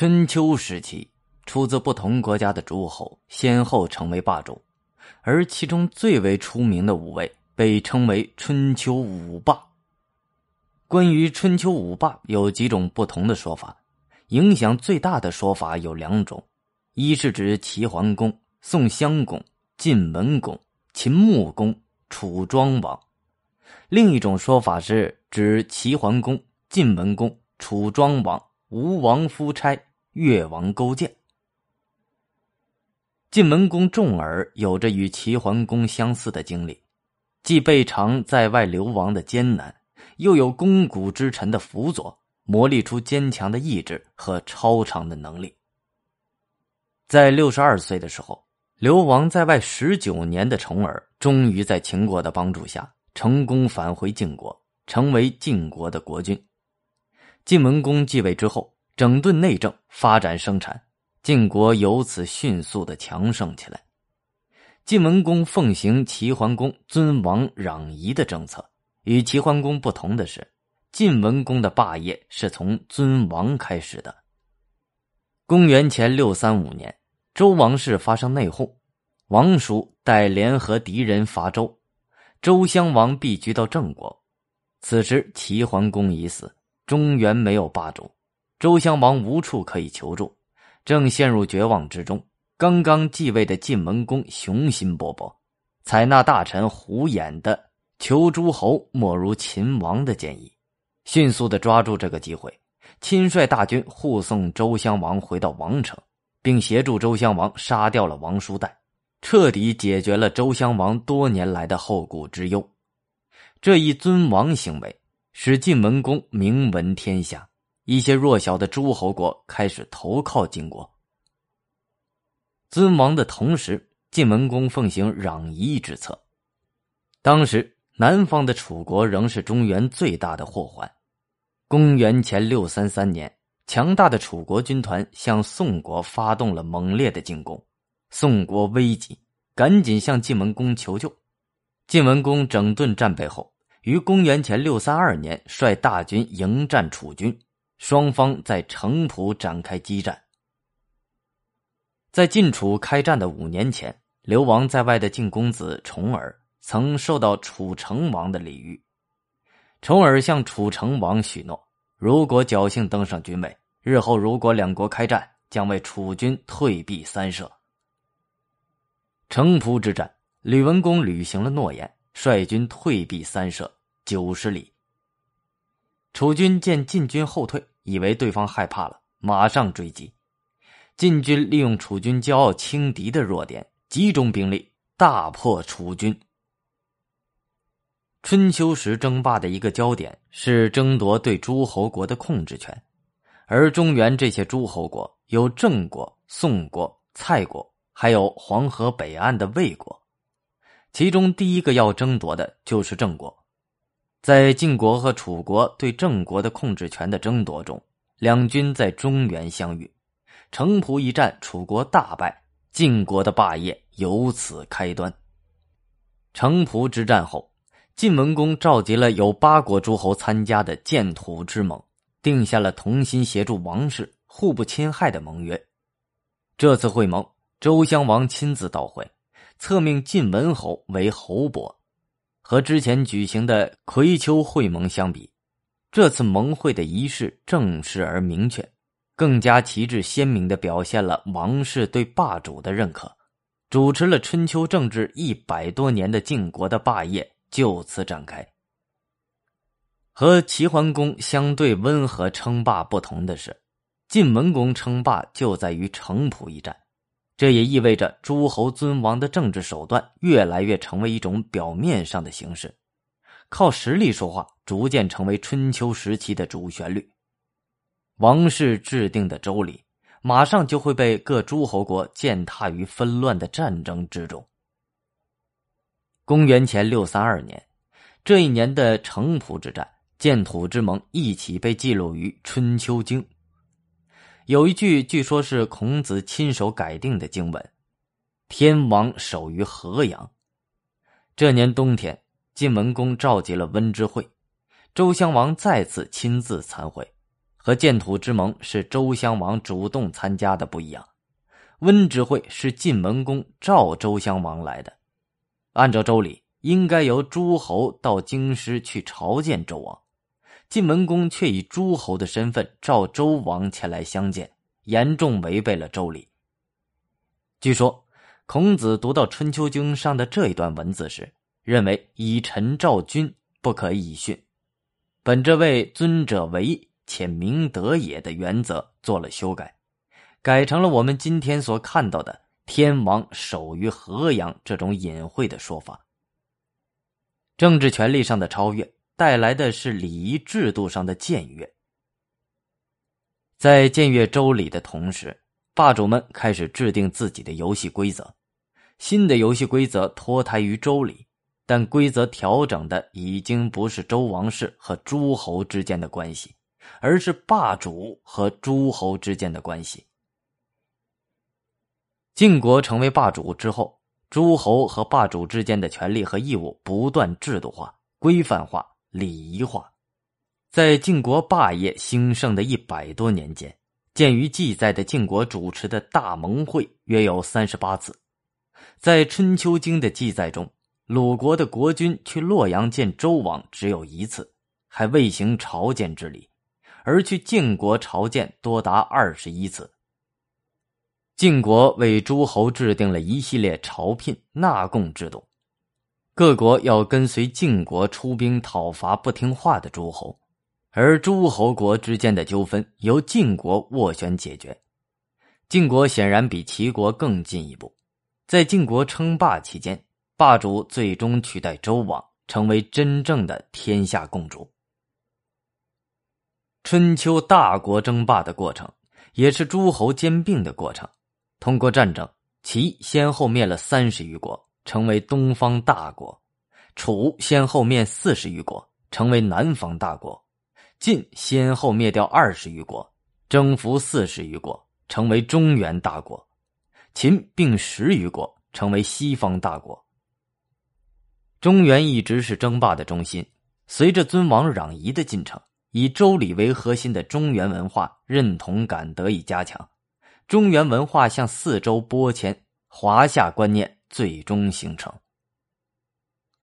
春秋时期，出自不同国家的诸侯先后成为霸主，而其中最为出名的五位被称为春秋五霸。关于春秋五霸，有几种不同的说法，影响最大的说法有两种：一是指齐桓公、宋襄公、晋文公、秦穆公、楚庄王；另一种说法是指齐桓公、晋文公、楚庄王。吴王夫差、越王勾践。晋文公重耳有着与齐桓公相似的经历，既备尝在外流亡的艰难，又有肱骨之臣的辅佐，磨砺出坚强的意志和超常的能力。在六十二岁的时候，流亡在外十九年的重耳，终于在秦国的帮助下，成功返回晋国，成为晋国的国君。晋文公继位之后，整顿内政，发展生产，晋国由此迅速的强盛起来。晋文公奉行齐桓公尊王攘夷的政策，与齐桓公不同的是，晋文公的霸业是从尊王开始的。公元前六三五年，周王室发生内讧，王叔带联合敌人伐周，周襄王避居到郑国。此时齐桓公已死。中原没有霸主，周襄王无处可以求助，正陷入绝望之中。刚刚继位的晋文公雄心勃勃，采纳大臣胡衍的求诸侯莫如秦王的建议，迅速的抓住这个机会，亲率大军护送周襄王回到王城，并协助周襄王杀掉了王叔代，彻底解决了周襄王多年来的后顾之忧。这一尊王行为。使晋文公名闻天下，一些弱小的诸侯国开始投靠晋国。尊王的同时，晋文公奉行攘夷之策。当时，南方的楚国仍是中原最大的祸患。公元前六三三年，强大的楚国军团向宋国发动了猛烈的进攻，宋国危急，赶紧向晋文公求救。晋文公整顿战备后。于公元前六三二年，率大军迎战楚军，双方在城濮展开激战。在晋楚开战的五年前，流亡在外的晋公子重耳曾受到楚成王的礼遇。重耳向楚成王许诺，如果侥幸登上君位，日后如果两国开战，将为楚军退避三舍。城濮之战，吕文公履行了诺言。率军退避三舍九十里。楚军见晋军后退，以为对方害怕了，马上追击。晋军利用楚军骄傲轻敌的弱点，集中兵力大破楚军。春秋时争霸的一个焦点是争夺对诸侯国的控制权，而中原这些诸侯国有郑国、宋国、蔡国，还有黄河北岸的魏国。其中第一个要争夺的就是郑国，在晋国和楚国对郑国的控制权的争夺中，两军在中原相遇，城濮一战，楚国大败，晋国的霸业由此开端。城濮之战后，晋文公召集了有八国诸侯参加的建土之盟，定下了同心协助王室、互不侵害的盟约。这次会盟，周襄王亲自到会。册命晋文侯为侯伯，和之前举行的葵丘会盟相比，这次盟会的仪式正式而明确，更加旗帜鲜明的表现了王室对霸主的认可，主持了春秋政治一百多年的晋国的霸业就此展开。和齐桓公相对温和称霸不同的是，晋文公称霸就在于城濮一战。这也意味着诸侯尊王的政治手段越来越成为一种表面上的形式，靠实力说话逐渐成为春秋时期的主旋律。王室制定的周礼，马上就会被各诸侯国践踏于纷乱的战争之中。公元前六三二年，这一年的城濮之战、建土之盟一起被记录于《春秋经》。有一句，据说是孔子亲手改定的经文：“天王守于河阳。”这年冬天，晋文公召集了温之会，周襄王再次亲自参会，和建土之盟是周襄王主动参加的不一样，温之会是晋文公召周襄王来的。按照周礼，应该由诸侯到京师去朝见周王，晋文公却以诸侯的身份召周王前来相见，严重违背了周礼。据说，孔子读到《春秋经》上的这一段文字时，认为以臣召君不可以训，本着为尊者为且明德也的原则做了修改，改成了我们今天所看到的。天王守于河阳这种隐晦的说法，政治权力上的超越带来的是礼仪制度上的僭越。在僭越周礼的同时，霸主们开始制定自己的游戏规则。新的游戏规则脱胎于周礼，但规则调整的已经不是周王室和诸侯之间的关系，而是霸主和诸侯之间的关系。晋国成为霸主之后，诸侯和霸主之间的权利和义务不断制度化、规范化、礼仪化。在晋国霸业兴盛的一百多年间，鉴于记载的晋国主持的大盟会约有三十八次。在《春秋经》的记载中，鲁国的国君去洛阳见周王只有一次，还未行朝见之礼；而去晋国朝见多达二十一次。晋国为诸侯制定了一系列朝聘纳贡制度，各国要跟随晋国出兵讨伐不听话的诸侯，而诸侯国之间的纠纷由晋国斡旋解决。晋国显然比齐国更进一步，在晋国称霸期间，霸主最终取代周王，成为真正的天下共主。春秋大国争霸的过程，也是诸侯兼并的过程。通过战争，齐先后灭了三十余国，成为东方大国；楚先后灭四十余国，成为南方大国；晋先后灭掉二十余国，征服四十余国，成为中原大国；秦并十余国，成为西方大国。中原一直是争霸的中心。随着尊王攘夷的进程，以周礼为核心的中原文化认同感得以加强。中原文化向四周播迁，华夏观念最终形成。